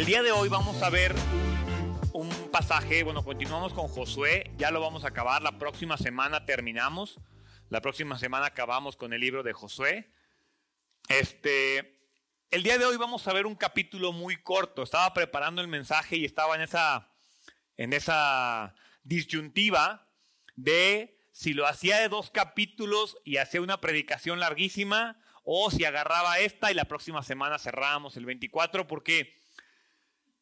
El día de hoy vamos a ver un, pasaje, bueno, continuamos con Josué, ya lo vamos a acabar, la próxima semana terminamos, la próxima semana acabamos con el libro de Josué. Este, el día de hoy vamos a ver un capítulo muy corto, estaba preparando el mensaje y estaba en esa, en esa disyuntiva de si lo hacía de dos capítulos y hacía una predicación larguísima o si agarraba esta y la próxima semana cerrábamos el 24 porque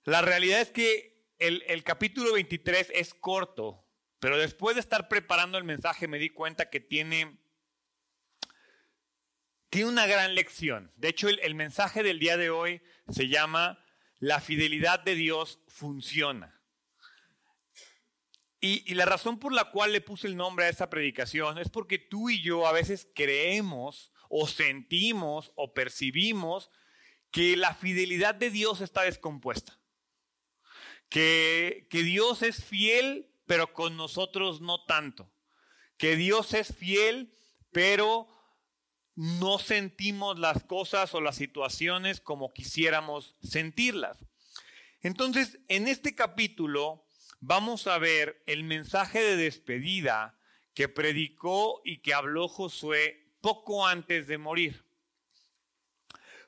la realidad es que el, capítulo 23 es corto, pero después de estar preparando el mensaje me di cuenta que tiene, tiene una gran lección. De hecho, el, mensaje del día de hoy se llama La fidelidad de Dios funciona. Y, la razón por la cual le puse el nombre a esta predicación es porque tú y yo a veces creemos o sentimos o percibimos que la fidelidad de Dios está descompuesta que, Dios es fiel, pero con nosotros no tanto. Que Dios es fiel, pero no sentimos las cosas o las situaciones como quisiéramos sentirlas. Entonces, en este capítulo vamos a ver el mensaje de despedida que predicó y que habló Josué poco antes de morir.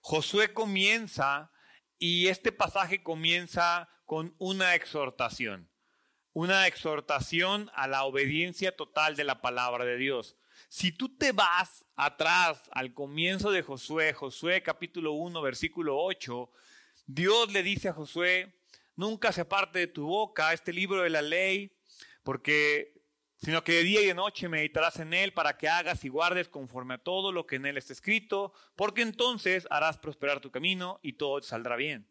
Josué comienza y este pasaje comienza con una exhortación, una exhortación a la obediencia total de la palabra de Dios. Si tú te vas atrás al comienzo de Josué, Josué capítulo 1, versículo 8, Dios le dice a Josué, nunca se aparte de tu boca este libro de la ley, porque sino que de día y de noche meditarás en él para que hagas y guardes conforme a todo lo que en él está escrito, porque entonces harás prosperar tu camino y todo te saldrá bien.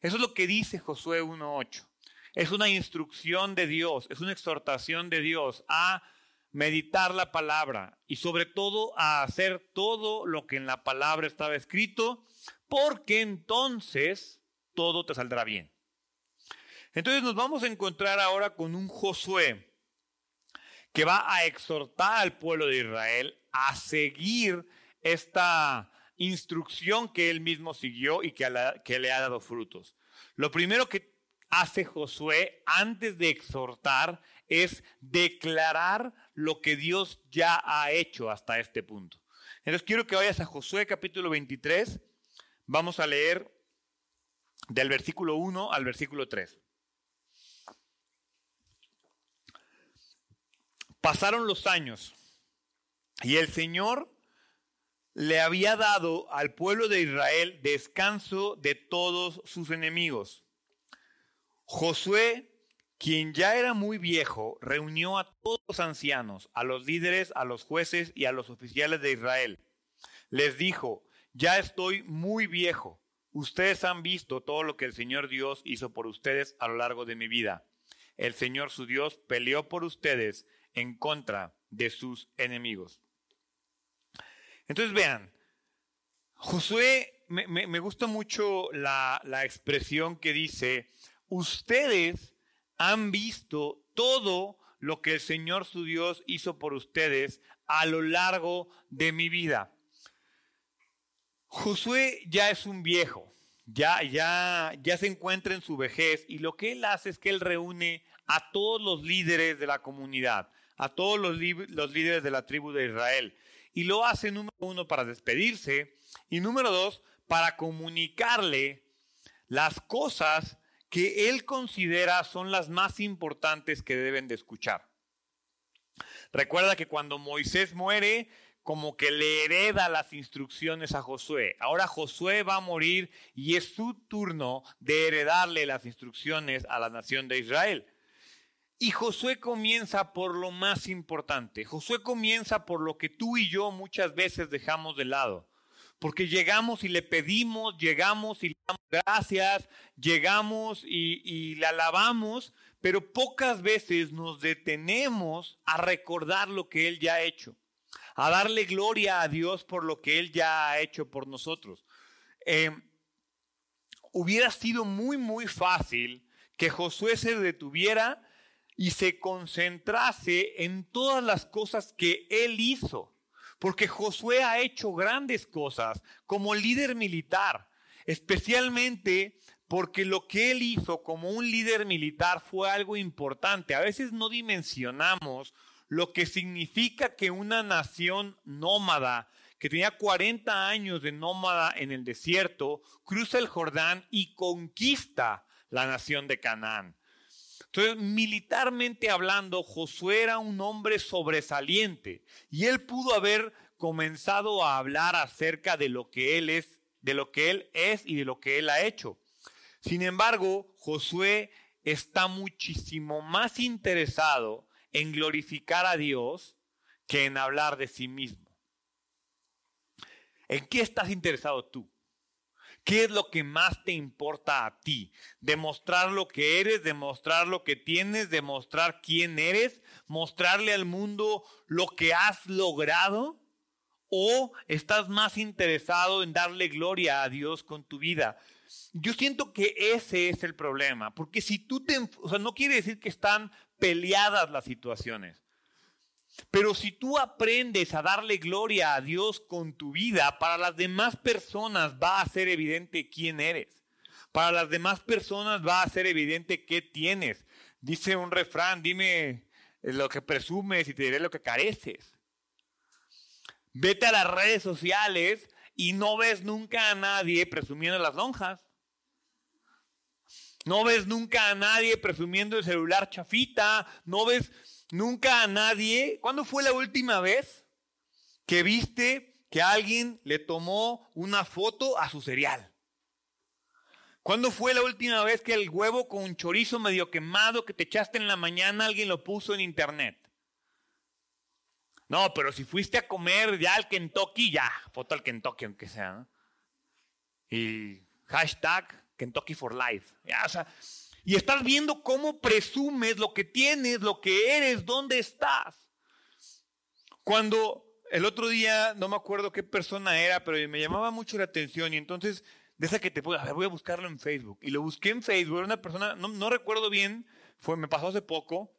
Eso es lo que dice Josué 1.8. Es una instrucción de Dios, es una exhortación de Dios a meditar la palabra y sobre todo a hacer todo lo que en la palabra estaba escrito, porque entonces todo te saldrá bien. Entonces nos vamos a encontrar ahora con un Josué que va a exhortar al pueblo de Israel a seguir esta instrucción que él mismo siguió y que, le ha dado frutos. Lo primero que hace Josué antes de exhortar es declarar lo que Dios ya ha hecho hasta este punto. Entonces quiero que vayas a Josué capítulo 23. Vamos a leer del versículo 1 al versículo 3. Pasaron los años y el Señor le había dado al pueblo de Israel descanso de todos sus enemigos. Josué, quien ya era muy viejo, reunió a todos los ancianos, a los líderes, a los jueces y a los oficiales de Israel. Les dijo, ya estoy muy viejo. Ustedes han visto todo lo que el Señor Dios hizo por ustedes a lo largo de mi vida. El Señor su Dios peleó por ustedes en contra de sus enemigos. Entonces vean, Josué, me, gusta mucho la, la expresión que dice, ustedes han visto todo lo que el Señor su Dios hizo por ustedes a lo largo de mi vida. Josué ya es un viejo, ya, ya, ya se encuentra en su vejez y lo que él hace es que él reúne a todos los líderes de la comunidad, a todos los, los líderes de la tribu de Israel y lo hace, número uno, para despedirse y número dos, para comunicarle las cosas que él considera son las más importantes que deben de escuchar. Recuerda que cuando Moisés muere, como que le hereda las instrucciones a Josué. Ahora Josué va a morir y es su turno de heredarle las instrucciones a la nación de Israel. Y Josué comienza por lo más importante. Josué comienza por lo que tú y yo muchas veces dejamos de lado. Porque llegamos y le pedimos, llegamos y le damos gracias, llegamos y, y le alabamos, pero pocas veces nos detenemos a recordar lo que Él ya ha hecho, a darle gloria a Dios por lo que Él ya ha hecho por nosotros. Eh, hubiera sido muy, muy fácil que Josué se detuviera y se concentrase en todas las cosas que él hizo. Porque Josué ha hecho grandes cosas como líder militar, especialmente porque lo que él hizo como un líder militar fue algo importante. A veces no dimensionamos lo que significa que una nación nómada, que tenía 40 años de nómada en el desierto, cruza el Jordán y conquista la nación de Canaán. Entonces, militarmente hablando, Josué era un hombre sobresaliente y él pudo haber comenzado a hablar acerca de lo que él es, de lo que él es y de lo que él ha hecho. Sin embargo, Josué está muchísimo más interesado en glorificar a Dios que en hablar de sí mismo. ¿En qué estás interesado tú? ¿Qué es lo que más te importa a ti? ¿Demostrar lo que eres, demostrar lo que tienes, demostrar quién eres, mostrarle al mundo lo que has logrado? ¿O estás más interesado en darle gloria a Dios con tu vida? Yo siento que ese es el problema, porque si tú te, o sea, no quiere decir que están peleadas las situaciones. Pero si tú aprendes a darle gloria a Dios con tu vida, para las demás personas va a ser evidente quién eres. Para las demás personas va a ser evidente qué tienes. Dice un refrán, dime lo que presumes y te diré lo que careces. Vete a las redes sociales y no ves nunca a nadie presumiendo las lonjas. No ves nunca a nadie presumiendo el celular chafita. No ves nunca a nadie. ¿Cuándo fue la última vez que viste que alguien le tomó una foto a su cereal? ¿Cuándo fue la última vez que el huevo con un chorizo medio quemado que te echaste en la mañana alguien lo puso en internet? No, pero si fuiste a comer ya al Kentucky, ya, foto al Kentucky aunque sea. Y hashtag Kentucky for Life. Y estás viendo cómo presumes lo que tienes, lo que eres, dónde estás. Cuando el otro día, no me acuerdo qué persona era, pero me llamaba mucho la atención y entonces, de esa que te puedo, a ver, voy a buscarlo en Facebook. Y lo busqué en Facebook, una persona, no, no recuerdo bien, fue, me pasó hace poco,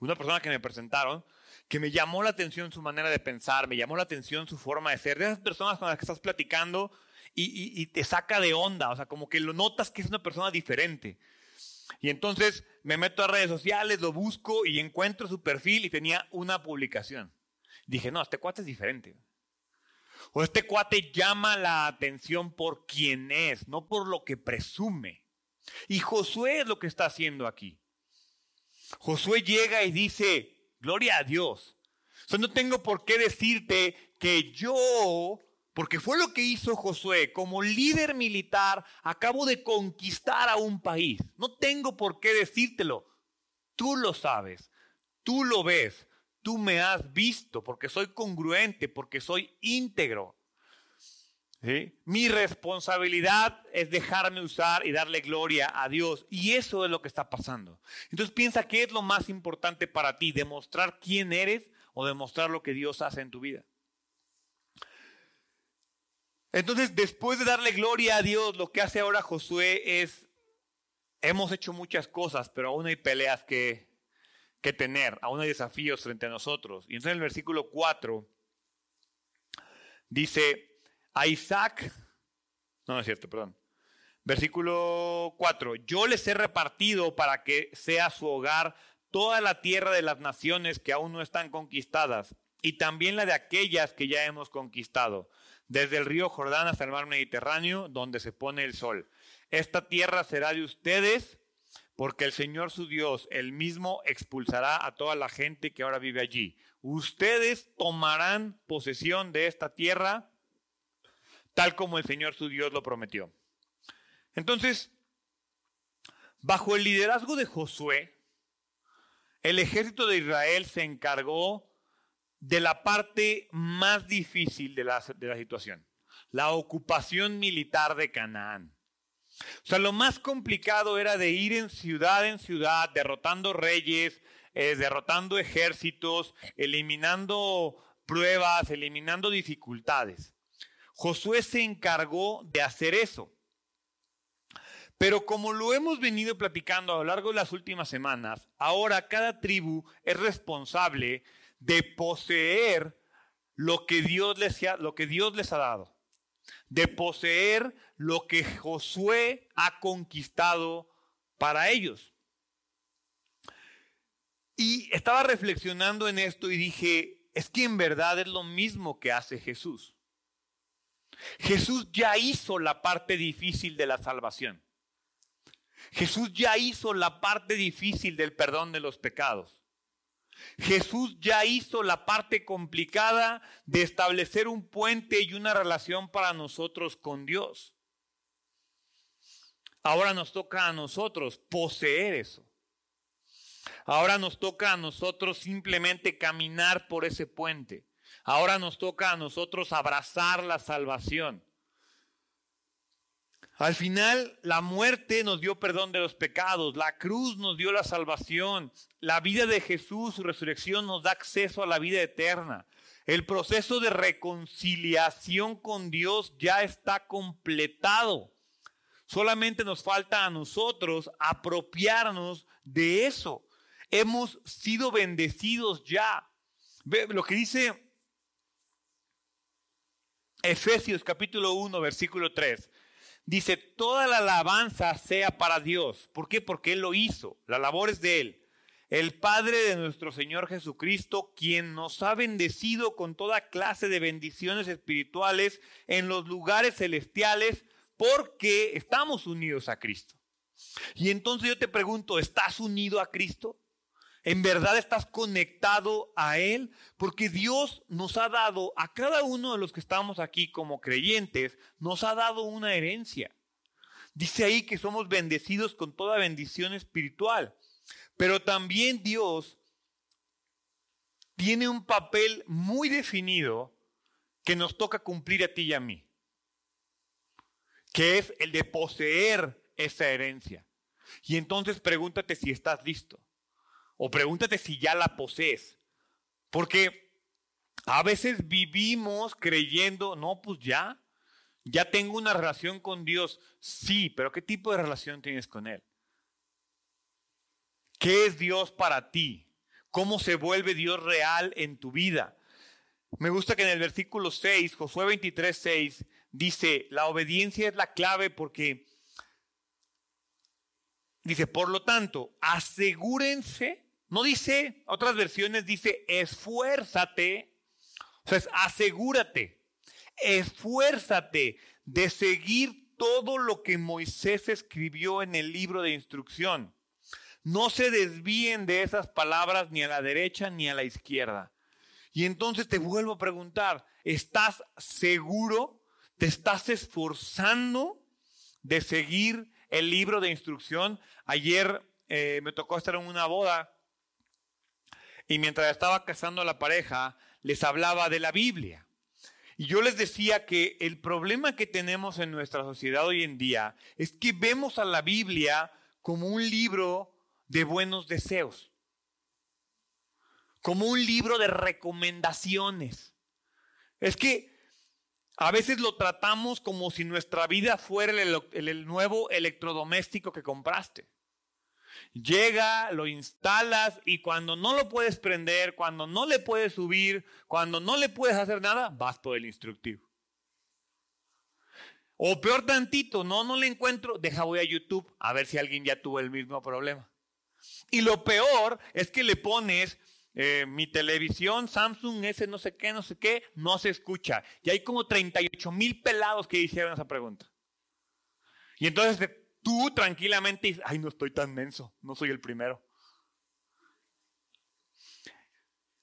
una persona que me presentaron, que me llamó la atención su manera de pensar, me llamó la atención su forma de ser, de esas personas con las que estás platicando y, te saca de onda, o sea, como que lo notas que es una persona diferente. Y entonces me meto a redes sociales, lo busco y encuentro su perfil y tenía una publicación. Dije, no, este cuate es diferente. O este cuate llama la atención por quién es, no por lo que presume. Y Josué es lo que está haciendo aquí. Josué llega y dice, gloria a Dios. O no tengo por qué decirte que yo porque fue lo que hizo Josué. Como líder militar, acabo de conquistar a un país. No tengo por qué decírtelo. Tú lo sabes, tú lo ves, tú me has visto, porque soy congruente, porque soy íntegro. Mi responsabilidad es dejarme usar y darle gloria a Dios. Y eso es lo que está pasando. Entonces piensa qué es lo más importante para ti, demostrar quién eres o demostrar lo que Dios hace en tu vida. Entonces, después de darle gloria a Dios, lo que hace ahora Josué es, hemos hecho muchas cosas, pero aún hay peleas que, que tener, aún hay desafíos frente a nosotros. Y entonces en el versículo 4 dice, a Isaac, no, no es cierto, perdón. Versículo 4, yo les he repartido para que sea su hogar toda la tierra de las naciones que aún no están conquistadas y también la de aquellas que ya hemos conquistado desde el río Jordán hasta el mar Mediterráneo, donde se pone el sol. Esta tierra será de ustedes, porque el Señor su Dios, el mismo, expulsará a toda la gente que ahora vive allí. Ustedes tomarán posesión de esta tierra, tal como el Señor su Dios lo prometió. Entonces, bajo el liderazgo de Josué, el ejército de Israel se encargó de la parte más difícil de la, de la situación, la ocupación militar de Canaán. O sea, lo más complicado era de ir en ciudad en ciudad, derrotando reyes, eh, derrotando ejércitos, eliminando pruebas, eliminando dificultades. Josué se encargó de hacer eso. Pero como lo hemos venido platicando a lo largo de las últimas semanas, ahora cada tribu es responsable de poseer lo que Dios les ha, lo que Dios les ha dado, de poseer lo que Josué ha conquistado para ellos. Y estaba reflexionando en esto y dije, es que en verdad es lo mismo que hace Jesús. Jesús ya hizo la parte difícil de la salvación. Jesús ya hizo la parte difícil del perdón de los pecados. Jesús ya hizo la parte complicada de establecer un puente y una relación para nosotros con Dios. Ahora nos toca a nosotros poseer eso. Ahora nos toca a nosotros simplemente caminar por ese puente. Ahora nos toca a nosotros abrazar la salvación. Al final, la muerte nos dio perdón de los pecados, la cruz nos dio la salvación, la vida de Jesús, su resurrección nos da acceso a la vida eterna. El proceso de reconciliación con Dios ya está completado. Solamente nos falta a nosotros apropiarnos de eso. Hemos sido bendecidos ya. Ve lo que dice Efesios capítulo 1, versículo 3. Dice, toda la alabanza sea para Dios. ¿Por qué? Porque Él lo hizo. La labor es de Él. El Padre de nuestro Señor Jesucristo, quien nos ha bendecido con toda clase de bendiciones espirituales en los lugares celestiales, porque estamos unidos a Cristo. Y entonces yo te pregunto, ¿estás unido a Cristo? ¿En verdad estás conectado a Él? Porque Dios nos ha dado, a cada uno de los que estamos aquí como creyentes, nos ha dado una herencia. Dice ahí que somos bendecidos con toda bendición espiritual. Pero también Dios tiene un papel muy definido que nos toca cumplir a ti y a mí, que es el de poseer esa herencia. Y entonces pregúntate si estás listo. O pregúntate si ya la posees. Porque a veces vivimos creyendo, no, pues ya, ya tengo una relación con Dios. Sí, pero ¿qué tipo de relación tienes con Él? ¿Qué es Dios para ti? ¿Cómo se vuelve Dios real en tu vida? Me gusta que en el versículo 6, Josué 23, 6, dice, la obediencia es la clave porque, dice, por lo tanto, asegúrense no dice, otras versiones dice, esfuérzate, o sea, asegúrate, esfuérzate de seguir todo lo que Moisés escribió en el libro de instrucción. No se desvíen de esas palabras ni a la derecha ni a la izquierda. Y entonces te vuelvo a preguntar, ¿estás seguro? ¿Te estás esforzando de seguir el libro de instrucción? Ayer eh, me tocó estar en una boda y mientras estaba casando a la pareja, les hablaba de la Biblia. Y yo les decía que el problema que tenemos en nuestra sociedad hoy en día es que vemos a la Biblia como un libro de buenos deseos, como un libro de recomendaciones. Es que a veces lo tratamos como si nuestra vida fuera el, el nuevo electrodoméstico que compraste. Llega, lo instalas y cuando no lo puedes prender, cuando no le puedes subir, cuando no le puedes hacer nada, vas por el instructivo. O peor tantito, no, no le encuentro, deja voy a YouTube a ver si alguien ya tuvo el mismo problema. Y lo peor es que le pones eh, mi televisión, Samsung, ese no sé qué, no sé qué, no se escucha. Y hay como 38 mil pelados que hicieron esa pregunta. Y entonces tú tranquilamente dices, ay, no estoy tan menso, no soy el primero.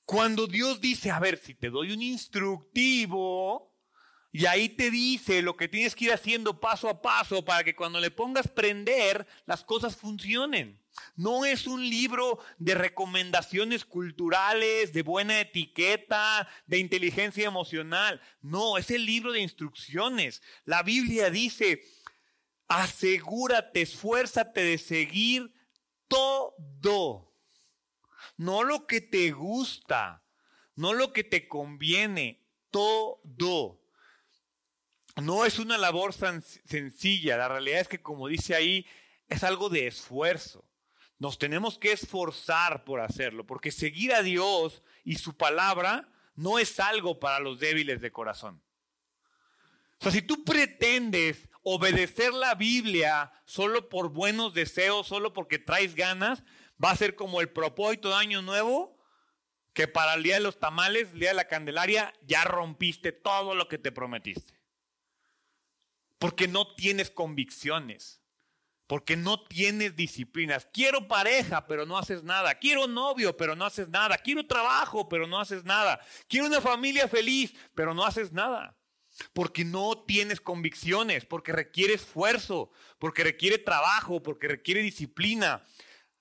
Cuando Dios dice, a ver, si te doy un instructivo, y ahí te dice lo que tienes que ir haciendo paso a paso para que cuando le pongas prender, las cosas funcionen. No es un libro de recomendaciones culturales, de buena etiqueta, de inteligencia emocional. No, es el libro de instrucciones. La Biblia dice, asegúrate, esfuérzate de seguir todo. No lo que te gusta, no lo que te conviene, todo. no es una labor sencilla. La realidad es que, como dice ahí, es algo de esfuerzo. Nos tenemos que esforzar por hacerlo, porque seguir a Dios y su palabra no es algo para los débiles de corazón. O sea, si tú pretendes obedecer la Biblia solo por buenos deseos, solo porque traes ganas, va a ser como el propósito de Año Nuevo, que para el día de los tamales, el día de la Candelaria, ya rompiste todo lo que te prometiste. Porque no tienes convicciones, porque no tienes disciplinas. Quiero pareja, pero no haces nada. Quiero novio, pero no haces nada. Quiero trabajo, pero no haces nada. Quiero una familia feliz, pero no haces nada. Porque no tienes convicciones, porque requiere esfuerzo, porque requiere trabajo, porque requiere disciplina.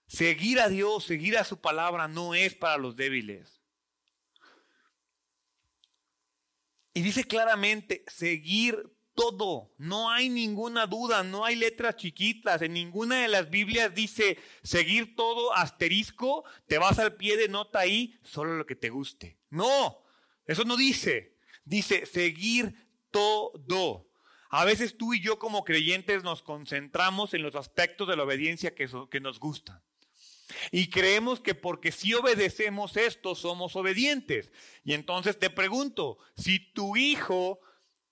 Seguir a Dios, seguir a su palabra no es para los débiles. Y dice claramente, seguir todo, no hay ninguna duda, no hay letras chiquitas, en ninguna de las Biblias dice seguir todo asterisco, te vas al pie de nota ahí, solo lo que te guste. No, eso no dice, dice seguir todo. A veces tú y yo como creyentes nos concentramos en los aspectos de la obediencia que, que nos gustan. Y creemos que porque si obedecemos esto somos obedientes. Y entonces te pregunto, si tu hijo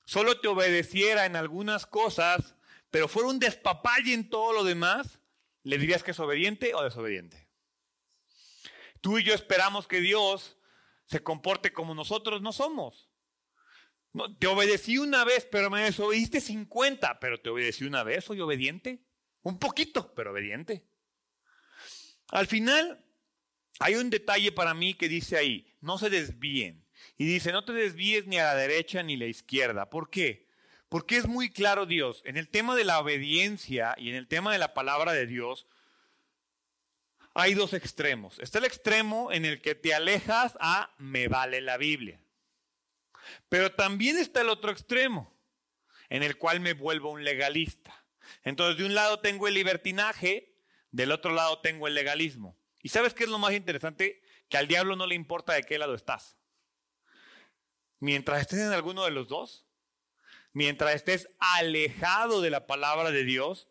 solo te obedeciera en algunas cosas, pero fuera un despapalle en todo lo demás, ¿le dirías que es obediente o desobediente? Tú y yo esperamos que Dios se comporte como nosotros no somos. Te obedecí una vez, pero me desobediste 50, pero te obedecí una vez, soy obediente. Un poquito, pero obediente. Al final, hay un detalle para mí que dice ahí, no se desvíen. Y dice, no te desvíes ni a la derecha ni a la izquierda. ¿Por qué? Porque es muy claro Dios. En el tema de la obediencia y en el tema de la palabra de Dios, hay dos extremos. Está el extremo en el que te alejas a me vale la Biblia. Pero también está el otro extremo, en el cual me vuelvo un legalista. Entonces, de un lado tengo el libertinaje del otro lado tengo el legalismo. ¿Y sabes qué es lo más interesante? Que al diablo no le importa de qué lado estás. Mientras estés en alguno de los dos, mientras estés alejado de la palabra de Dios,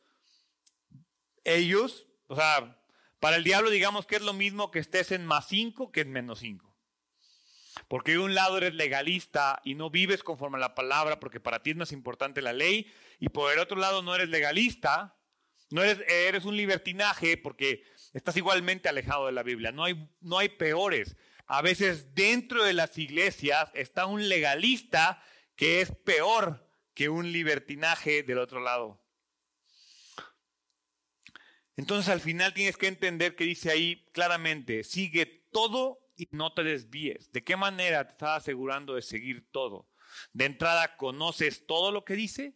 ellos, o sea, para el diablo digamos que es lo mismo que estés en más cinco que en menos cinco. Porque de un lado eres legalista y no vives conforme a la palabra porque para ti es más importante la ley, y por el otro lado no eres legalista no eres, un libertinaje porque estás igualmente alejado de la Biblia. No hay, no hay peores. A veces dentro de las iglesias está un legalista que es peor que un libertinaje del otro lado. Entonces al final tienes que entender que dice ahí claramente, sigue todo y no te desvíes. ¿De qué manera te estás asegurando de seguir todo? De entrada, ¿conoces todo lo que dice?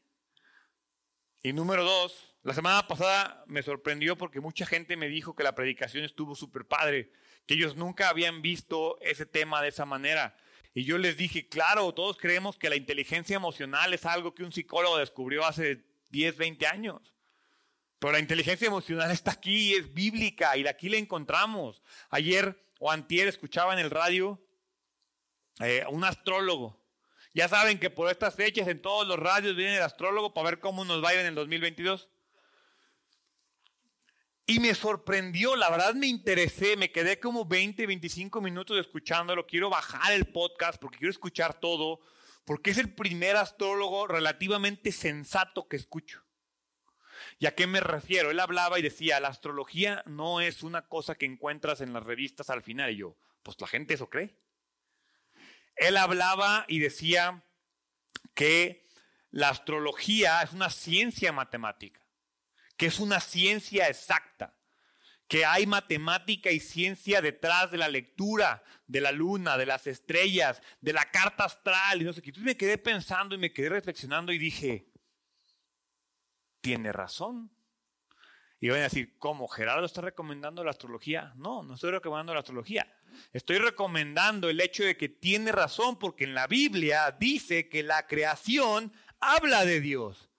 Y número dos, la semana pasada me sorprendió porque mucha gente me dijo que la predicación estuvo súper padre, que ellos nunca habían visto ese tema de esa manera. Y yo les dije, claro, todos creemos que la inteligencia emocional es algo que un psicólogo descubrió hace 10, 20 años. Pero la inteligencia emocional está aquí, es bíblica y aquí la encontramos. Ayer o antier escuchaba en el radio eh, un astrólogo. Ya saben que por estas fechas en todos los radios viene el astrólogo para ver cómo nos va a ir en el 2022. Y me sorprendió, la verdad me interesé, me quedé como 20, 25 minutos escuchándolo. Quiero bajar el podcast porque quiero escuchar todo, porque es el primer astrólogo relativamente sensato que escucho. ¿Y a qué me refiero? Él hablaba y decía, la astrología no es una cosa que encuentras en las revistas al final. Y yo, pues la gente eso cree. Él hablaba y decía que la astrología es una ciencia matemática que es una ciencia exacta, que hay matemática y ciencia detrás de la lectura de la luna, de las estrellas, de la carta astral y no sé qué. Entonces me quedé pensando y me quedé reflexionando y dije, tiene razón. Y van a decir, ¿cómo? ¿Gerardo está recomendando la astrología? No, no estoy recomendando la astrología. Estoy recomendando el hecho de que tiene razón porque en la Biblia dice que la creación habla de Dios.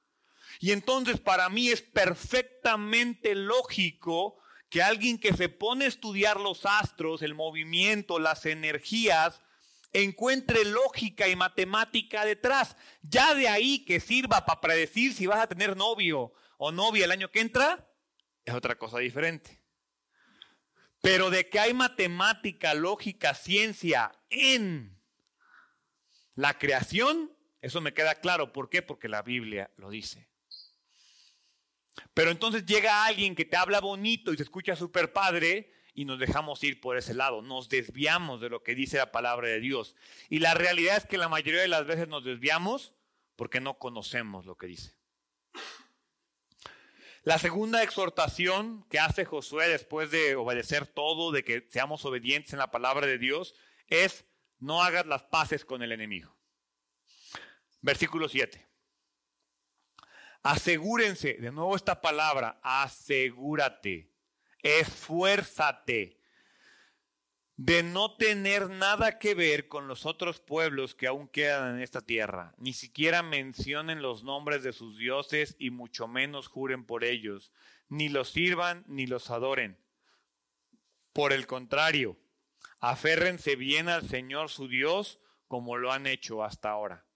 Y entonces para mí es perfectamente lógico que alguien que se pone a estudiar los astros, el movimiento, las energías, encuentre lógica y matemática detrás. Ya de ahí que sirva para predecir si vas a tener novio o novia el año que entra, es otra cosa diferente. Pero de que hay matemática, lógica, ciencia en la creación, eso me queda claro. ¿Por qué? Porque la Biblia lo dice. Pero entonces llega alguien que te habla bonito y se escucha súper padre y nos dejamos ir por ese lado, nos desviamos de lo que dice la palabra de Dios. Y la realidad es que la mayoría de las veces nos desviamos porque no conocemos lo que dice. La segunda exhortación que hace Josué después de obedecer todo, de que seamos obedientes en la palabra de Dios, es no hagas las paces con el enemigo. Versículo 7. Asegúrense, de nuevo esta palabra, asegúrate esfuérzate de no tener nada que ver con los otros pueblos que aún quedan en esta tierra. Ni siquiera mencionen los nombres de sus dioses y mucho menos juren por ellos. Ni los sirvan ni los adoren. Por el contrario, aférrense bien al Señor su Dios como lo han hecho hasta ahora.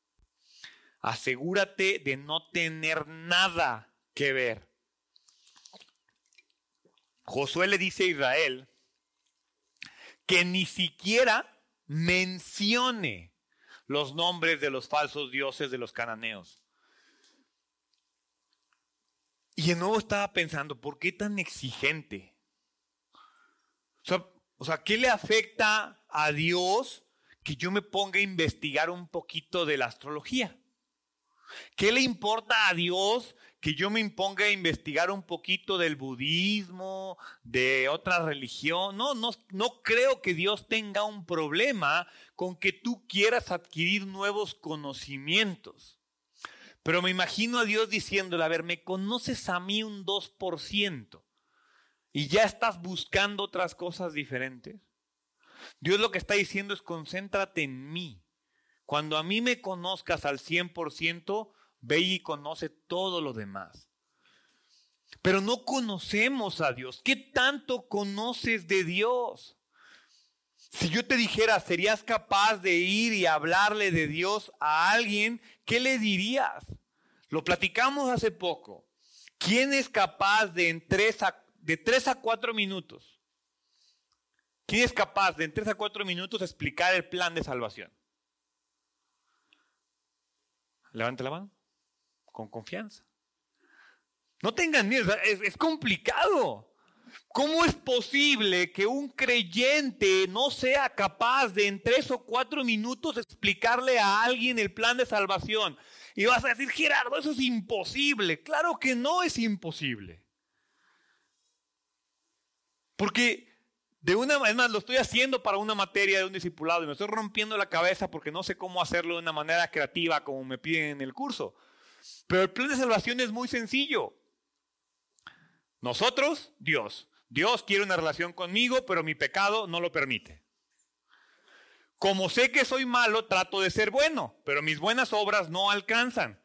Asegúrate de no tener nada que ver Josué le dice a Israel que ni siquiera mencione los nombres de los falsos dioses de los cananeos. Y de nuevo estaba pensando, ¿por qué tan exigente? O sea, o sea, ¿qué le afecta a Dios que yo me ponga a investigar un poquito de la astrología? ¿Qué le importa a Dios que yo me imponga a investigar un poquito del budismo, de otra religión. No, no, no creo que Dios tenga un problema con que tú quieras adquirir nuevos conocimientos. Pero me imagino a Dios diciéndole, a ver, me conoces a mí un 2% y ya estás buscando otras cosas diferentes. Dios lo que está diciendo es concéntrate en mí. Cuando a mí me conozcas al 100%, Ve y conoce todo lo demás. Pero no conocemos a Dios. ¿Qué tanto conoces de Dios? Si yo te dijera, ¿serías capaz de ir y hablarle de Dios a alguien? ¿Qué le dirías? Lo platicamos hace poco. ¿Quién es capaz de en tres a, de tres a cuatro minutos? ¿Quién es capaz de en tres a cuatro minutos explicar el plan de salvación? Levante la mano con confianza. No tengan miedo, es, complicado. ¿Cómo es posible que un creyente no sea capaz de en tres o cuatro minutos explicarle a alguien el plan de salvación? Y vas a decir, Gerardo, eso es imposible. Claro que no es imposible. Porque de una vez más lo estoy haciendo para una materia de un discipulado y me estoy rompiendo la cabeza porque no sé cómo hacerlo de una manera creativa como me piden en el curso. Pero el plan de salvación es muy sencillo. Nosotros, Dios. Dios quiere una relación conmigo, pero mi pecado no lo permite. Como sé que soy malo, trato de ser bueno, pero mis buenas obras no alcanzan.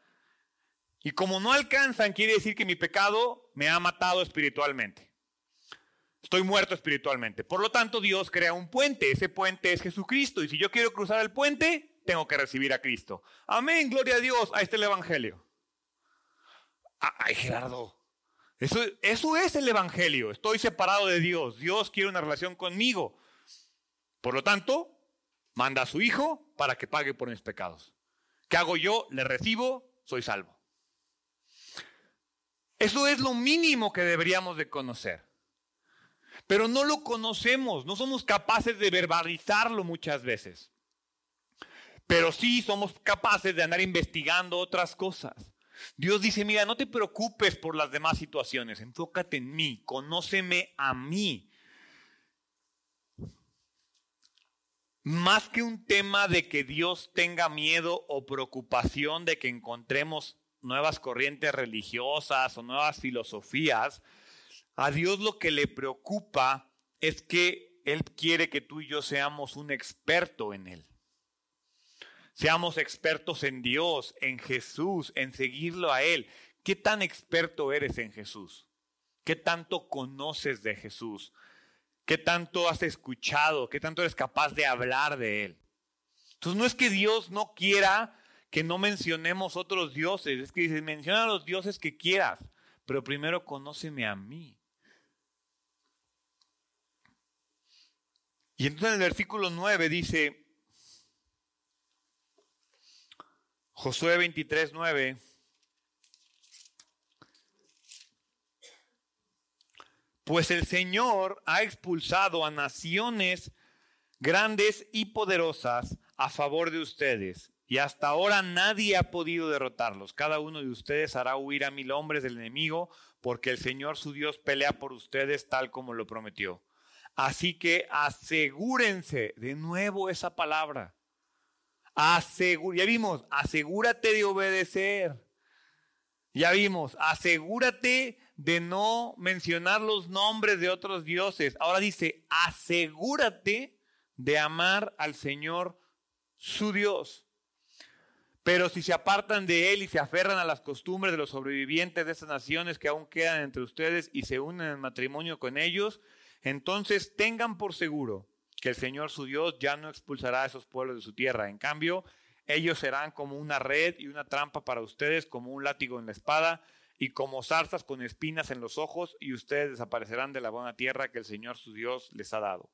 Y como no alcanzan, quiere decir que mi pecado me ha matado espiritualmente. Estoy muerto espiritualmente. Por lo tanto, Dios crea un puente. Ese puente es Jesucristo. Y si yo quiero cruzar el puente, tengo que recibir a Cristo. Amén, gloria a Dios. Ahí está el Evangelio. Ay, Gerardo. Eso, eso es el Evangelio. Estoy separado de Dios. Dios quiere una relación conmigo. Por lo tanto, manda a su Hijo para que pague por mis pecados. ¿Qué hago yo? Le recibo, soy salvo. Eso es lo mínimo que deberíamos de conocer. Pero no lo conocemos, no somos capaces de verbalizarlo muchas veces. Pero sí somos capaces de andar investigando otras cosas. Dios dice, mira, no te preocupes por las demás situaciones, enfócate en mí, conóceme a mí. Más que un tema de que Dios tenga miedo o preocupación de que encontremos nuevas corrientes religiosas o nuevas filosofías, a Dios lo que le preocupa es que Él quiere que tú y yo seamos un experto en Él. Seamos expertos en Dios, en Jesús, en seguirlo a Él. ¿Qué tan experto eres en Jesús? ¿Qué tanto conoces de Jesús? ¿Qué tanto has escuchado? ¿Qué tanto eres capaz de hablar de Él? Entonces no es que Dios no quiera que no mencionemos otros dioses, es que dice, menciona a los dioses que quieras, pero primero conóceme a mí. Y entonces en el versículo 9 dice, Josué 23, 9, pues el Señor ha expulsado a naciones grandes y poderosas a favor de ustedes, y hasta ahora nadie ha podido derrotarlos. Cada uno de ustedes hará huir a mil hombres del enemigo, porque el Señor su Dios pelea por ustedes tal como lo prometió. Así que asegúrense, de nuevo esa palabra. Ya vimos, asegúrate de obedecer. Ya vimos, asegúrate de no mencionar los nombres de otros dioses. Ahora dice, asegúrate de amar al Señor su Dios. Pero si se apartan de Él y se aferran a las costumbres de los sobrevivientes de esas naciones que aún quedan entre ustedes y se unen en matrimonio con ellos, entonces tengan por seguro que el Señor su Dios ya no expulsará a esos pueblos de su tierra. En cambio, ellos serán como una red y una trampa para ustedes, como un látigo en la espada y como zarzas con espinas en los ojos, y ustedes desaparecerán de la buena tierra que el Señor su Dios les ha dado.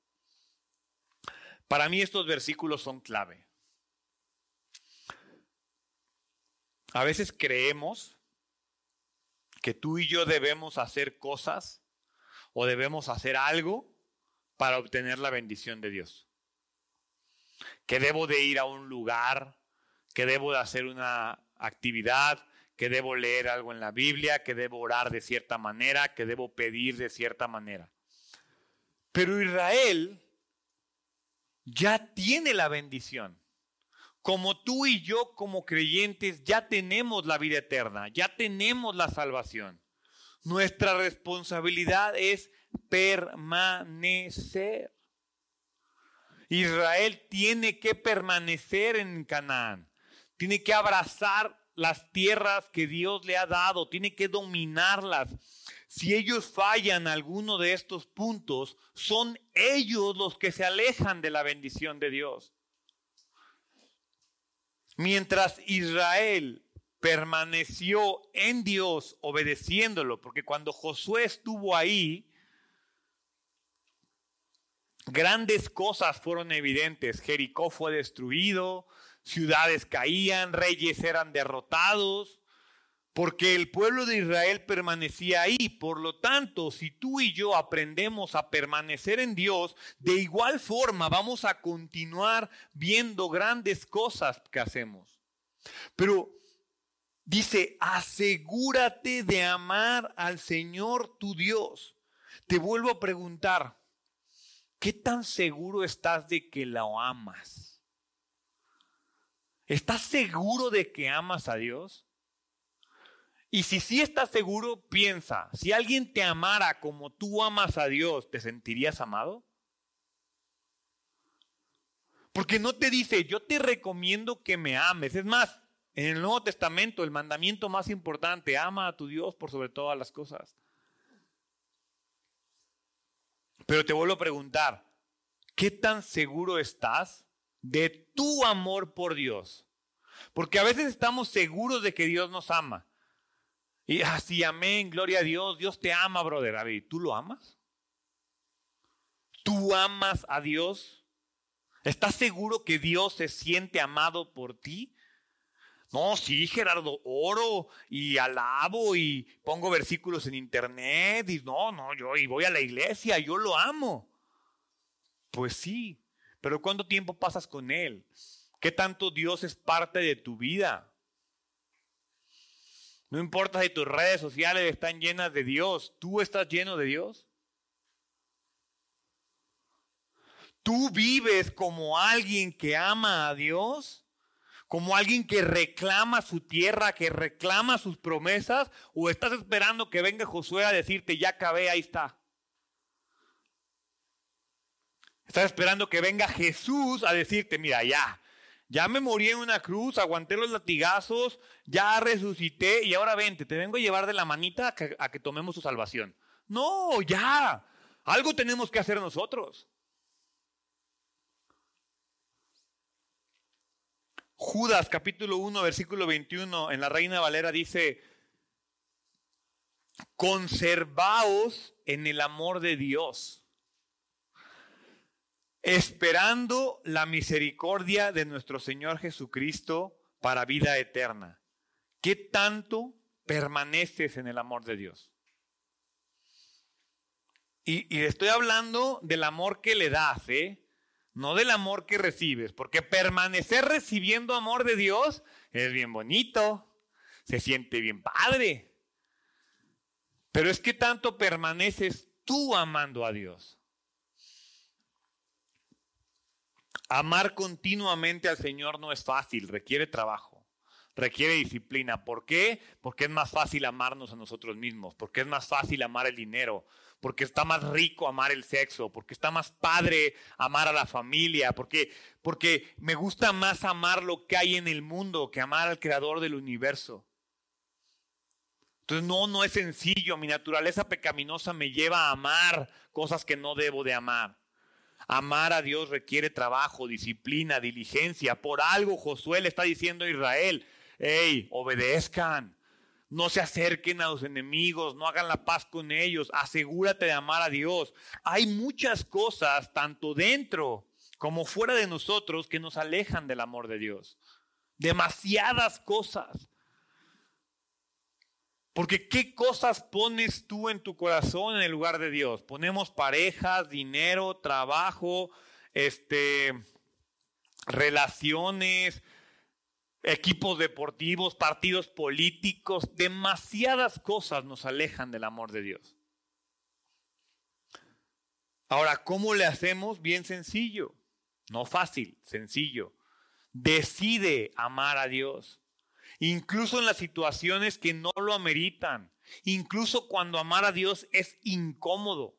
Para mí estos versículos son clave. A veces creemos que tú y yo debemos hacer cosas o debemos hacer algo para obtener la bendición de Dios. Que debo de ir a un lugar, que debo de hacer una actividad, que debo leer algo en la Biblia, que debo orar de cierta manera, que debo pedir de cierta manera. Pero Israel ya tiene la bendición. Como tú y yo como creyentes ya tenemos la vida eterna, ya tenemos la salvación. Nuestra responsabilidad es permanecer. Israel tiene que permanecer en Canaán, tiene que abrazar las tierras que Dios le ha dado, tiene que dominarlas. Si ellos fallan alguno de estos puntos, son ellos los que se alejan de la bendición de Dios. Mientras Israel permaneció en Dios obedeciéndolo, porque cuando Josué estuvo ahí, grandes cosas fueron evidentes. Jericó fue destruido, ciudades caían, reyes eran derrotados, porque el pueblo de Israel permanecía ahí. Por lo tanto, si tú y yo aprendemos a permanecer en Dios, de igual forma vamos a continuar viendo grandes cosas que hacemos. Pero Dice, asegúrate de amar al Señor tu Dios. Te vuelvo a preguntar, ¿qué tan seguro estás de que lo amas? ¿Estás seguro de que amas a Dios? Y si sí estás seguro, piensa, si alguien te amara como tú amas a Dios, ¿te sentirías amado? Porque no te dice, yo te recomiendo que me ames. Es más, en el Nuevo Testamento, el mandamiento más importante, ama a tu Dios por sobre todas las cosas. Pero te vuelvo a preguntar, ¿qué tan seguro estás de tu amor por Dios? Porque a veces estamos seguros de que Dios nos ama. Y así, amén, gloria a Dios, Dios te ama, brother David. ¿Tú lo amas? ¿Tú amas a Dios? ¿Estás seguro que Dios se siente amado por ti? No, sí, Gerardo, oro y alabo y pongo versículos en internet y no, no, yo y voy a la iglesia, yo lo amo. Pues sí, pero ¿cuánto tiempo pasas con Él? ¿Qué tanto Dios es parte de tu vida? No importa si tus redes sociales están llenas de Dios, ¿tú estás lleno de Dios? ¿Tú vives como alguien que ama a Dios? Como alguien que reclama su tierra, que reclama sus promesas, o estás esperando que venga Josué a decirte, ya acabé, ahí está. Estás esperando que venga Jesús a decirte, mira, ya, ya me morí en una cruz, aguanté los latigazos, ya resucité y ahora vente, te vengo a llevar de la manita a que, a que tomemos su salvación. No, ya, algo tenemos que hacer nosotros. Judas capítulo 1, versículo 21, en la Reina Valera dice, conservaos en el amor de Dios, esperando la misericordia de nuestro Señor Jesucristo para vida eterna. ¿Qué tanto permaneces en el amor de Dios? Y, y estoy hablando del amor que le das, ¿eh? No del amor que recibes, porque permanecer recibiendo amor de Dios es bien bonito, se siente bien padre. Pero es que tanto permaneces tú amando a Dios. Amar continuamente al Señor no es fácil, requiere trabajo, requiere disciplina. ¿Por qué? Porque es más fácil amarnos a nosotros mismos, porque es más fácil amar el dinero, porque está más rico amar el sexo, porque está más padre amar a la familia, porque, porque me gusta más amar lo que hay en el mundo que amar al creador del universo. Entonces no, no es sencillo, mi naturaleza pecaminosa me lleva a amar cosas que no debo de amar. Amar a Dios requiere trabajo, disciplina, diligencia. Por algo Josué le está diciendo a Israel, hey, obedezcan, no se acerquen a los enemigos, no hagan la paz con ellos, asegúrate de amar a Dios. Hay muchas cosas, tanto dentro como fuera de nosotros, que nos alejan del amor de Dios. Demasiadas cosas. Porque ¿qué cosas pones tú en tu corazón en el lugar de Dios? Ponemos parejas, dinero, trabajo, este, relaciones, equipos deportivos, partidos políticos, demasiadas cosas nos alejan del amor de Dios. Ahora, ¿cómo le hacemos? Bien sencillo, no fácil, sencillo. Decide amar a Dios, incluso en las situaciones que no lo ameritan, incluso cuando amar a Dios es incómodo,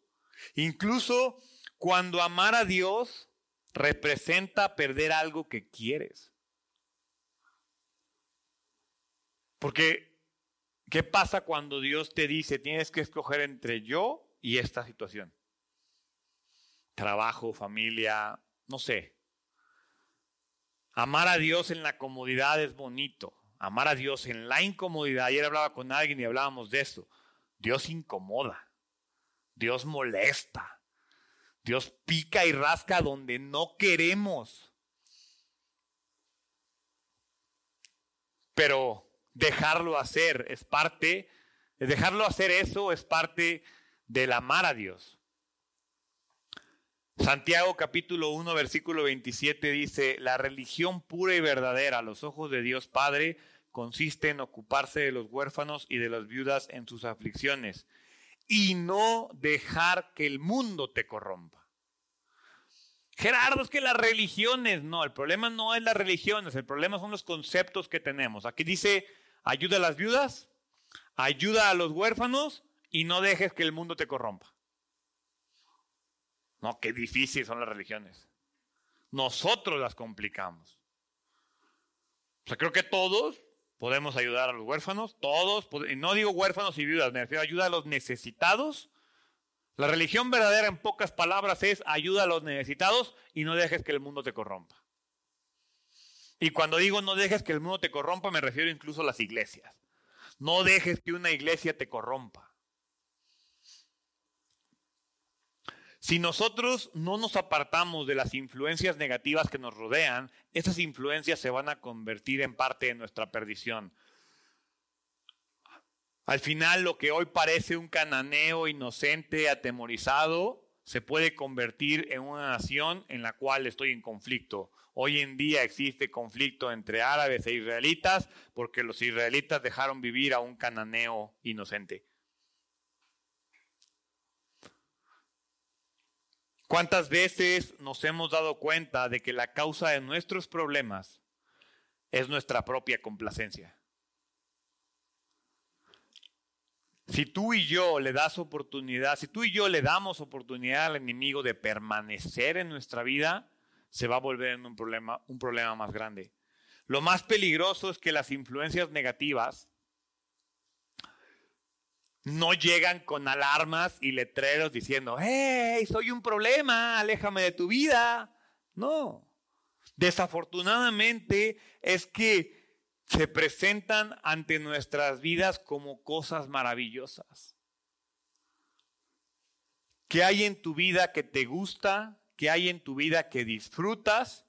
incluso cuando amar a Dios representa perder algo que quieres. Porque, ¿qué pasa cuando Dios te dice, tienes que escoger entre yo y esta situación? Trabajo, familia, no sé. Amar a Dios en la comodidad es bonito. Amar a Dios en la incomodidad. Ayer hablaba con alguien y hablábamos de eso. Dios incomoda. Dios molesta. Dios pica y rasca donde no queremos. Pero dejarlo hacer, es parte, dejarlo hacer eso es parte del amar a Dios. Santiago capítulo 1 versículo 27 dice, la religión pura y verdadera a los ojos de Dios Padre consiste en ocuparse de los huérfanos y de las viudas en sus aflicciones y no dejar que el mundo te corrompa. Gerardo, es que las religiones, no, el problema no es las religiones, el problema son los conceptos que tenemos. Aquí dice Ayuda a las viudas, ayuda a los huérfanos y no dejes que el mundo te corrompa. No, qué difícil son las religiones. Nosotros las complicamos. O sea, creo que todos podemos ayudar a los huérfanos, todos, no digo huérfanos y viudas, me refiero ayuda a los necesitados. La religión verdadera en pocas palabras es ayuda a los necesitados y no dejes que el mundo te corrompa. Y cuando digo no dejes que el mundo te corrompa, me refiero incluso a las iglesias. No dejes que una iglesia te corrompa. Si nosotros no nos apartamos de las influencias negativas que nos rodean, esas influencias se van a convertir en parte de nuestra perdición. Al final, lo que hoy parece un cananeo inocente, atemorizado, se puede convertir en una nación en la cual estoy en conflicto. Hoy en día existe conflicto entre árabes e israelitas porque los israelitas dejaron vivir a un cananeo inocente. ¿Cuántas veces nos hemos dado cuenta de que la causa de nuestros problemas es nuestra propia complacencia? Si tú y yo le das oportunidad, si tú y yo le damos oportunidad al enemigo de permanecer en nuestra vida, se va a volver en un problema, un problema más grande. Lo más peligroso es que las influencias negativas no llegan con alarmas y letreros diciendo, hey, soy un problema, aléjame de tu vida. No, Desafortunadamente es que se presentan ante nuestras vidas como cosas maravillosas. ¿Qué hay en tu vida que te gusta? ¿Qué hay en tu vida que disfrutas,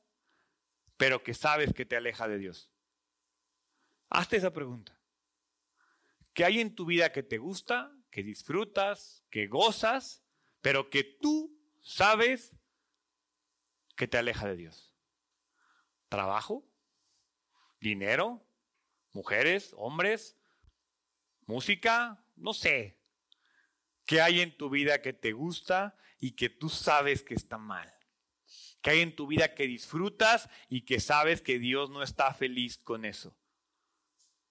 pero que sabes que te aleja de Dios? Hazte esa pregunta. ¿Qué hay en tu vida que te gusta, que disfrutas, que gozas, pero que tú sabes que te aleja de Dios? ¿Trabajo? ¿Dinero? ¿Mujeres? ¿Hombres? ¿Música? No sé. ¿Qué hay en tu vida que te gusta y que tú sabes que está mal? ¿Qué hay en tu vida que disfrutas y que sabes que Dios no está feliz con eso?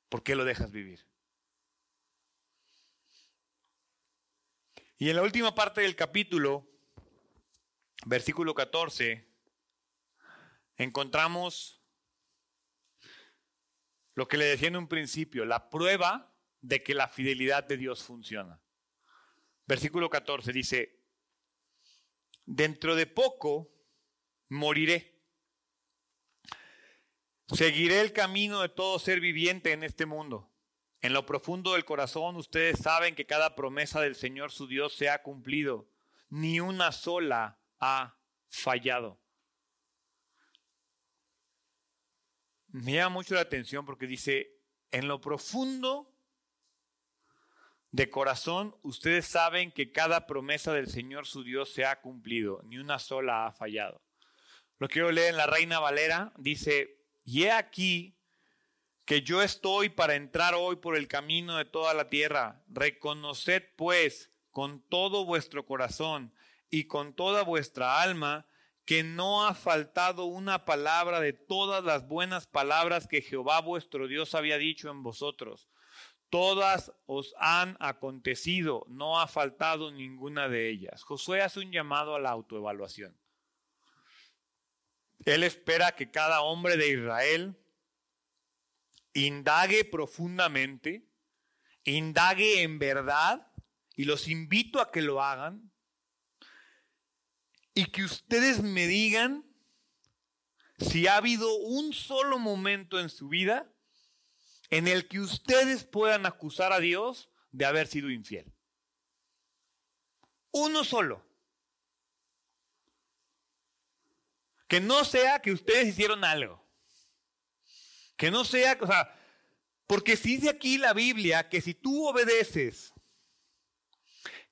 ¿Por qué lo dejas vivir? Y en la última parte del capítulo, versículo 14, encontramos lo que le decía en un principio, la prueba de que la fidelidad de Dios funciona. Versículo 14 dice, dentro de poco moriré. Seguiré el camino de todo ser viviente en este mundo. En lo profundo del corazón ustedes saben que cada promesa del Señor su Dios se ha cumplido. Ni una sola ha fallado. Me llama mucho la atención porque dice, en lo profundo de corazón, ustedes saben que cada promesa del Señor su Dios se ha cumplido, ni una sola ha fallado. Lo quiero leer en la Reina Valera, dice, y he aquí que yo estoy para entrar hoy por el camino de toda la tierra. Reconoced pues con todo vuestro corazón y con toda vuestra alma que no ha faltado una palabra de todas las buenas palabras que Jehová vuestro Dios había dicho en vosotros Todas os han acontecido, no ha faltado ninguna de ellas. Josué hace un llamado a la autoevaluación. Él espera que cada hombre de Israel indague profundamente, indague en verdad, y los invito a que lo hagan, y que ustedes me digan si ha habido un solo momento en su vida en el que ustedes puedan acusar a Dios de haber sido infiel. Uno solo. Que no sea que ustedes hicieron algo. Que no sea, o sea, porque si dice aquí la Biblia que si tú obedeces,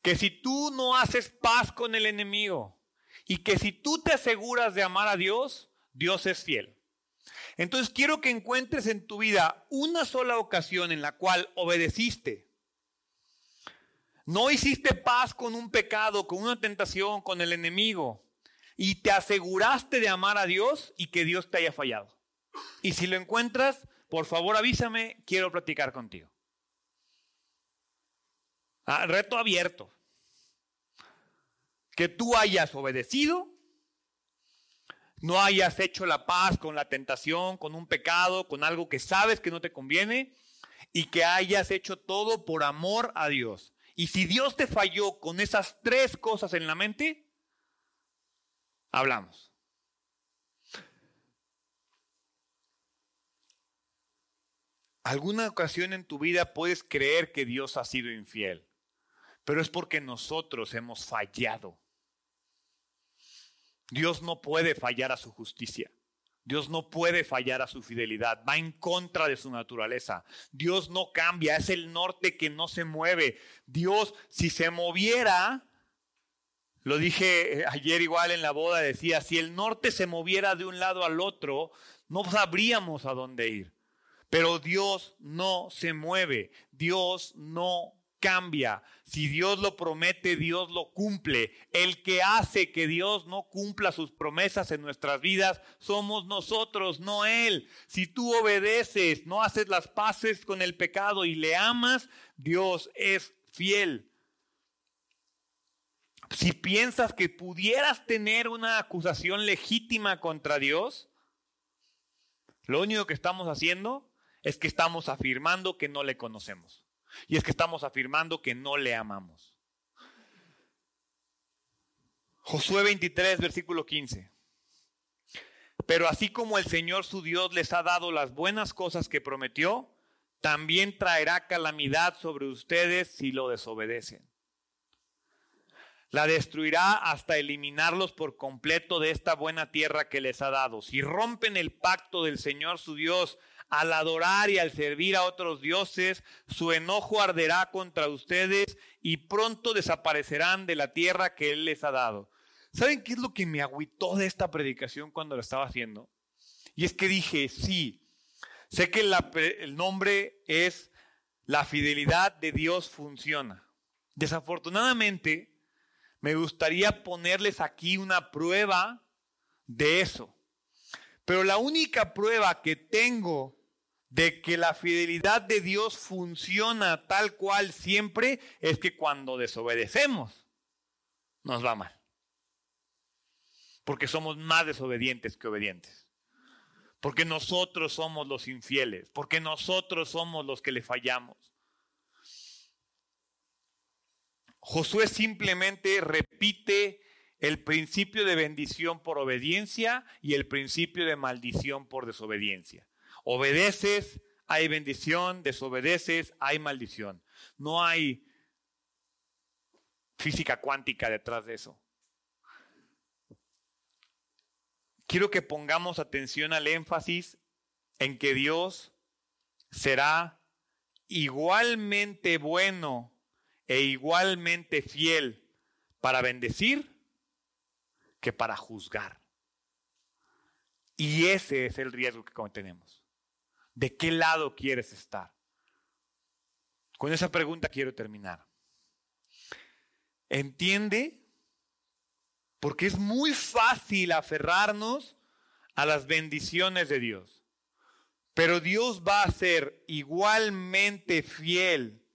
que si tú no haces paz con el enemigo y que si tú te aseguras de amar a Dios, Dios es fiel. Entonces quiero que encuentres en tu vida una sola ocasión en la cual obedeciste. No hiciste paz con un pecado, con una tentación, con el enemigo. Y te aseguraste de amar a Dios y que Dios te haya fallado. Y si lo encuentras, por favor avísame, quiero platicar contigo. Ah, reto abierto. Que tú hayas obedecido no hayas hecho la paz con la tentación, con un pecado, con algo que sabes que no te conviene y que hayas hecho todo por amor a Dios. Y si Dios te falló con esas tres cosas en la mente, hablamos. Alguna ocasión en tu vida puedes creer que Dios ha sido infiel, pero es porque nosotros hemos fallado. Dios no puede fallar a su justicia. Dios no puede fallar a su fidelidad, va en contra de su naturaleza. Dios no cambia, es el norte que no se mueve. Dios, si se moviera, lo dije eh, ayer igual en la boda, decía, si el norte se moviera de un lado al otro, no sabríamos a dónde ir. Pero Dios no se mueve, Dios no cambia. Si Dios lo promete, Dios lo cumple. El que hace que Dios no cumpla sus promesas en nuestras vidas somos nosotros, no Él. Si tú obedeces, no haces las paces con el pecado y le amas, Dios es fiel. Si piensas que pudieras tener una acusación legítima contra Dios, lo único que estamos haciendo es que estamos afirmando que no le conocemos. Y es que estamos afirmando que no le amamos. Josué 23, versículo 15. Pero así como el Señor su Dios les ha dado las buenas cosas que prometió, también traerá calamidad sobre ustedes si lo desobedecen. La destruirá hasta eliminarlos por completo de esta buena tierra que les ha dado. Si rompen el pacto del Señor su Dios al adorar y al servir a otros dioses, su enojo arderá contra ustedes y pronto desaparecerán de la tierra que Él les ha dado. ¿Saben qué es lo que me agüitó de esta predicación cuando lo estaba haciendo? Y es que dije, sí, sé que el nombre es La fidelidad de Dios funciona. Desafortunadamente, me gustaría ponerles aquí una prueba de eso. Pero la única prueba que tengo de que la fidelidad de Dios funciona tal cual siempre es que cuando desobedecemos nos va mal porque somos más desobedientes que obedientes. Porque nosotros somos los infieles, porque nosotros somos los que le fallamos. Josué simplemente repite el principio de bendición por obediencia y el principio de maldición por desobediencia. Obedeces, hay bendición, desobedeces, hay maldición. No hay física cuántica detrás de eso. quiero que pongamos atención al énfasis en que Dios será igualmente bueno e igualmente fiel para bendecir que para juzgar. Y ese es el riesgo que tenemos. ¿De qué lado quieres estar? Con esa pregunta quiero terminar. Entiende porque es muy fácil aferrarnos a las bendiciones de Dios. Pero Dios va a ser igualmente fiel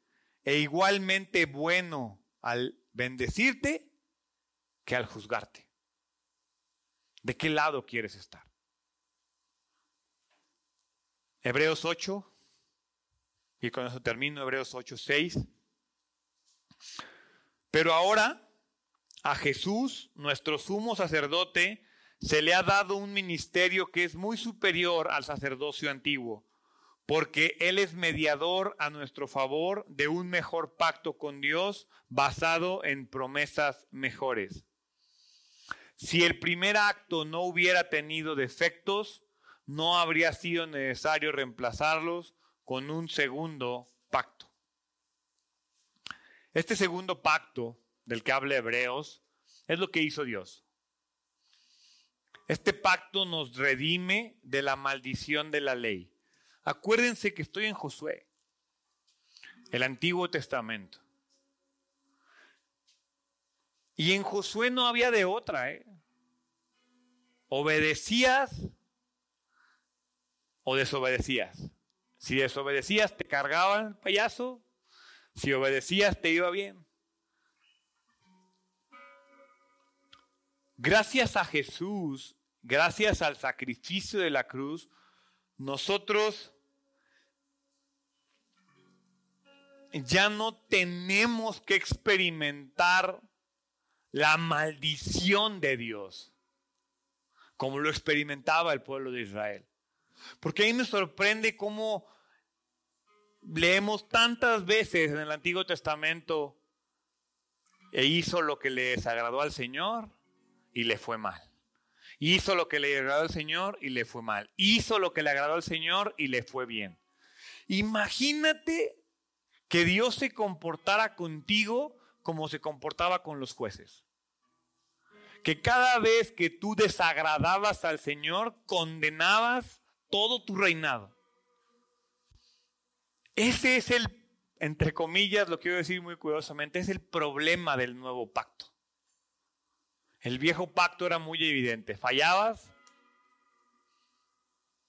e igualmente bueno al bendecirte que al juzgarte. ¿De qué lado quieres estar? Hebreos 8, y con eso termino, Hebreos 8, 6. Pero ahora a Jesús, nuestro sumo sacerdote, se le ha dado un ministerio que es muy superior al sacerdocio antiguo, porque Él es mediador a nuestro favor de un mejor pacto con Dios basado en promesas mejores. Si el primer acto no hubiera tenido defectos, no habría sido necesario reemplazarlos con un segundo pacto. Este segundo pacto del que habla Hebreos, es lo que hizo Dios. Este pacto nos redime de la maldición de la ley. Acuérdense que estoy en Josué, el Antiguo Testamento. Y en Josué no había de otra. ¿eh? Obedecías o desobedecías. Si desobedecías te cargaban el payaso, si obedecías te iba bien. Gracias a Jesús, gracias al sacrificio de la cruz, nosotros ya no tenemos que experimentar la maldición de Dios, como lo experimentaba el pueblo de Israel. Porque ahí me sorprende cómo leemos tantas veces en el Antiguo Testamento e hizo lo que le desagradó al Señor y le fue mal. Hizo lo que le agradó al Señor y le fue mal. Hizo lo que le agradó al Señor y le fue bien. Imagínate que Dios se comportara contigo como se comportaba con los jueces. Que cada vez que tú desagradabas al Señor, condenabas todo tu reinado. Ese es el, entre comillas, lo quiero decir muy cuidadosamente, es el problema del nuevo pacto. El viejo pacto era muy evidente. Fallabas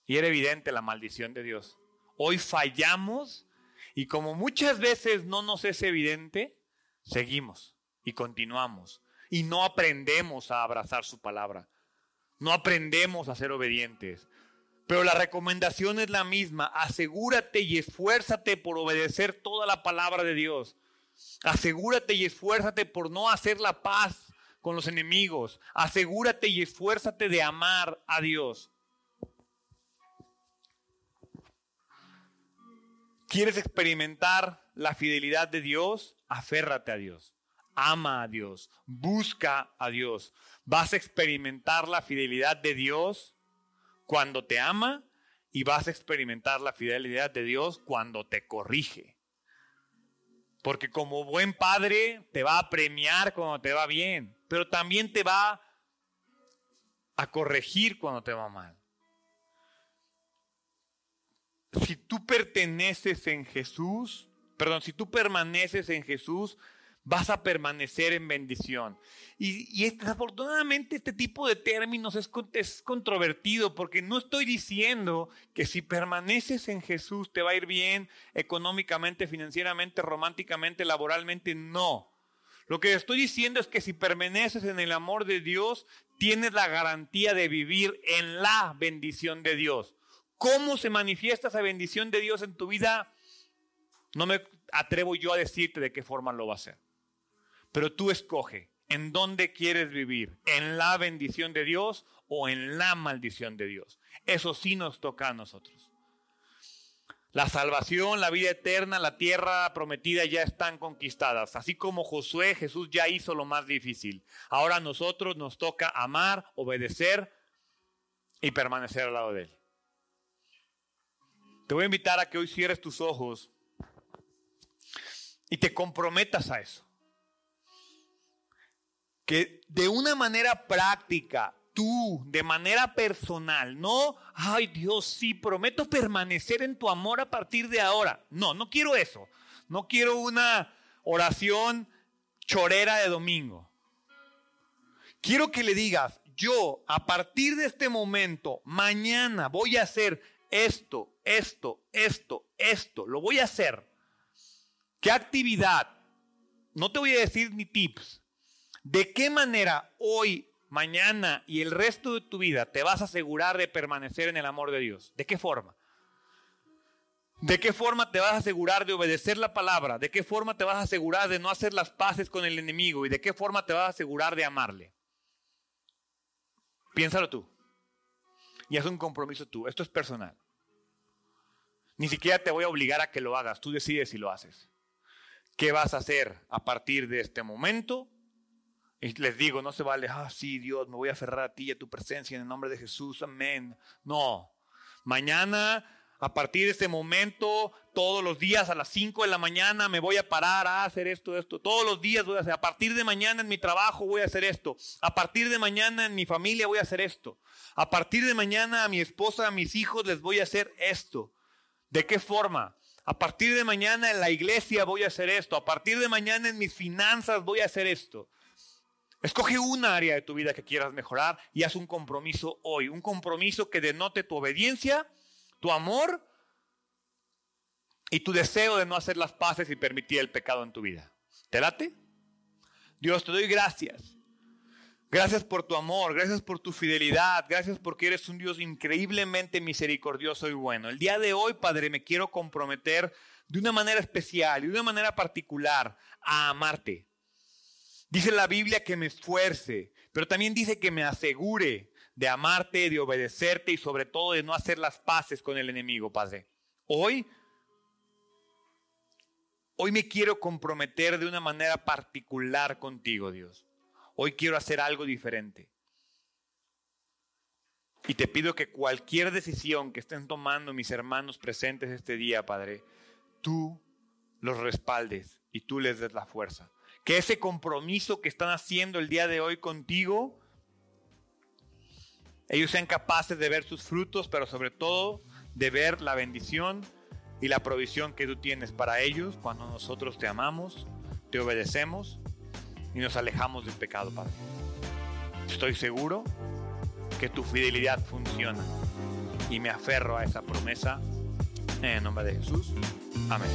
y era evidente la maldición de Dios. Hoy fallamos y como muchas veces no nos es evidente, seguimos y continuamos y no aprendemos a abrazar su palabra. No aprendemos a ser obedientes. Pero la recomendación es la misma. Asegúrate y esfuérzate por obedecer toda la palabra de Dios. Asegúrate y esfuérzate por no hacer la paz con los enemigos. Asegúrate y esfuérzate de amar a Dios. ¿Quieres experimentar la fidelidad de Dios? Aférrate a Dios. Ama a Dios. Busca a Dios. Vas a experimentar la fidelidad de Dios cuando te ama y vas a experimentar la fidelidad de Dios cuando te corrige. Porque como buen padre te va a premiar cuando te va bien, pero también te va a corregir cuando te va mal. Si tú perteneces en Jesús, perdón, si tú permaneces en Jesús, vas a permanecer en bendición. Y, desafortunadamente este tipo de términos es, es controvertido porque no estoy diciendo que si permaneces en Jesús te va a ir bien económicamente, financieramente, románticamente, laboralmente, no. Lo que estoy diciendo es que si permaneces en el amor de Dios, tienes la garantía de vivir en la bendición de Dios. ¿Cómo se manifiesta esa bendición de Dios en tu vida? No me atrevo yo a decirte de qué forma lo va a hacer. Pero tú escoge en dónde quieres vivir, en la bendición de Dios o en la maldición de Dios. Eso sí nos toca a nosotros. La salvación, la vida eterna, la tierra prometida ya están conquistadas. Así como Josué, Jesús ya hizo lo más difícil. Ahora a nosotros nos toca amar, obedecer y permanecer al lado de Él. Te voy a invitar a que hoy cierres tus ojos y te comprometas a eso que de una manera práctica, tú, de manera personal, no, ay Dios, sí, prometo permanecer en tu amor a partir de ahora. No, no quiero eso. No quiero una oración chorera de domingo. Quiero que le digas, yo a partir de este momento, mañana voy a hacer esto, esto, esto, esto, lo voy a hacer. ¿Qué actividad? No te voy a decir ni tips, ¿De qué manera hoy, mañana y el resto de tu vida te vas a asegurar de permanecer en el amor de Dios? ¿De qué forma? ¿De qué forma te vas a asegurar de obedecer la palabra? ¿De qué forma te vas a asegurar de no hacer las paces con el enemigo? ¿Y de qué forma te vas a asegurar de amarle? Piénsalo tú. Y haz un compromiso tú. Esto es personal. Ni siquiera te voy a obligar a que lo hagas. Tú decides si lo haces. ¿Qué vas a hacer a partir de este momento y les digo, no se vale, ah, sí, Dios, me voy a aferrar a ti y a tu presencia en el nombre de Jesús, amén. No, mañana, a partir de este momento, todos los días a las 5 de la mañana me voy a parar a hacer esto, esto. Todos los días voy a hacer, a partir de mañana en mi trabajo voy a hacer esto. A partir de mañana en mi familia voy a hacer esto. A partir de mañana a mi esposa, a mis hijos les voy a hacer esto. ¿De qué forma? A partir de mañana en la iglesia voy a hacer esto. A partir de mañana en mis finanzas voy a hacer esto. Escoge una área de tu vida que quieras mejorar y haz un compromiso hoy, un compromiso que denote tu obediencia, tu amor y tu deseo de no hacer las paces y permitir el pecado en tu vida. ¿Te late? Dios, te doy gracias. Gracias por tu amor, gracias por tu fidelidad, gracias porque eres un Dios increíblemente misericordioso y bueno. El día de hoy, Padre, me quiero comprometer de una manera especial y de una manera particular a amarte, Dice la Biblia que me esfuerce, pero también dice que me asegure de amarte, de obedecerte y sobre todo de no hacer las paces con el enemigo, Padre. Hoy, hoy me quiero comprometer de una manera particular contigo, Dios. Hoy quiero hacer algo diferente. Y te pido que cualquier decisión que estén tomando mis hermanos presentes este día, Padre, tú los respaldes y tú les des la fuerza que ese compromiso que están haciendo el día de hoy contigo, ellos sean capaces de ver sus frutos, pero sobre todo de ver la bendición y la provisión que tú tienes para ellos cuando nosotros te amamos, te obedecemos y nos alejamos del pecado, Padre. Estoy seguro que tu fidelidad funciona y me aferro a esa promesa en el nombre de Jesús. Amén.